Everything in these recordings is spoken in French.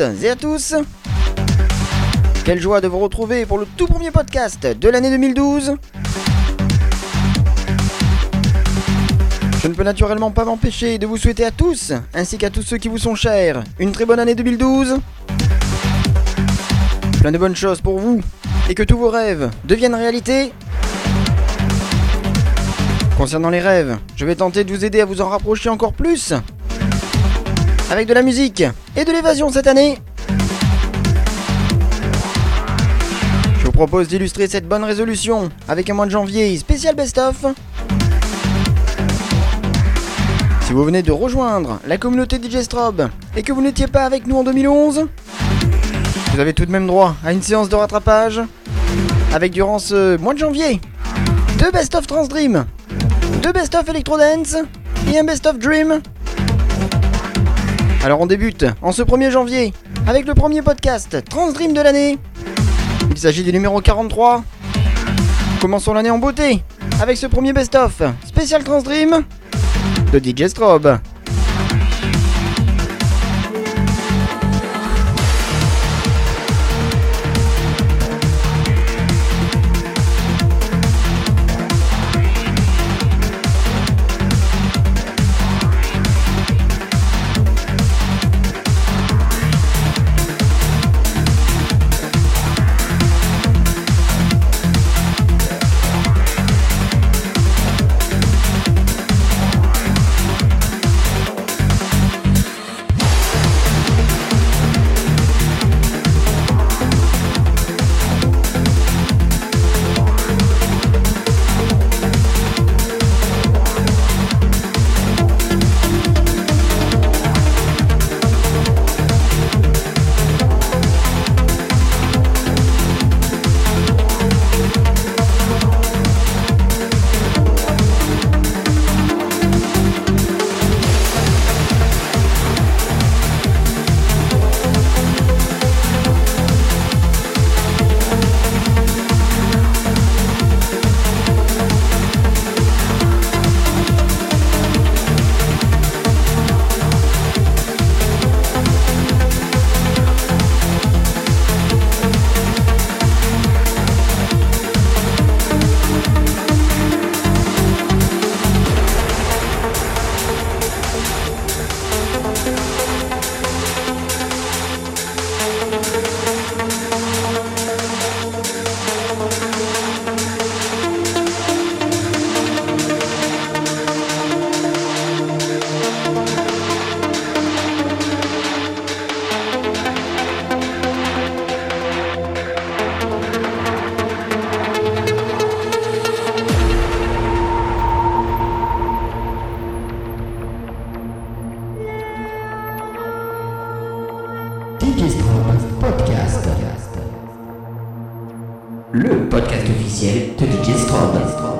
Et à tous. Quelle joie de vous retrouver pour le tout premier podcast de l'année 2012 Je ne peux naturellement pas m'empêcher de vous souhaiter à tous, ainsi qu'à tous ceux qui vous sont chers, une très bonne année 2012 Plein de bonnes choses pour vous, et que tous vos rêves deviennent réalité. Concernant les rêves, je vais tenter de vous aider à vous en rapprocher encore plus avec de la musique et de l'évasion cette année. Je vous propose d'illustrer cette bonne résolution avec un mois de janvier spécial best-of. Si vous venez de rejoindre la communauté DJ Strobe et que vous n'étiez pas avec nous en 2011, vous avez tout de même droit à une séance de rattrapage avec durant ce mois de janvier deux best-of Trans Dream, deux best-of Electro Dance et un best-of Dream alors on débute en ce 1er janvier avec le premier podcast Transdream de l'année. Il s'agit du numéro 43. Commençons l'année en beauté avec ce premier best-of spécial Transdream de DJ Strobe. Podcast. Le podcast officiel de DJ Strobe.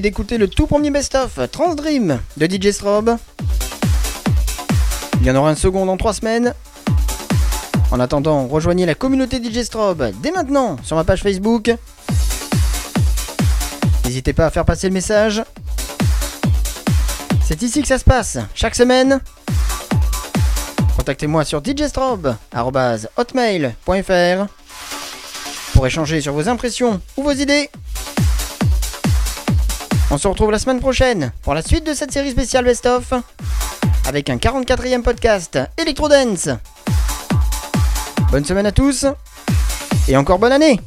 D'écouter le tout premier best-of Transdream de DJ Strobe. Il y en aura un second dans 3 semaines. En attendant, rejoignez la communauté DJ Strobe dès maintenant sur ma page Facebook. N'hésitez pas à faire passer le message. C'est ici que ça se passe, chaque semaine. Contactez-moi sur djstrobe.hotmail.fr pour échanger sur vos impressions ou vos idées. On se retrouve la semaine prochaine pour la suite de cette série spéciale Best of avec un 44e podcast Electro Dance. Bonne semaine à tous et encore bonne année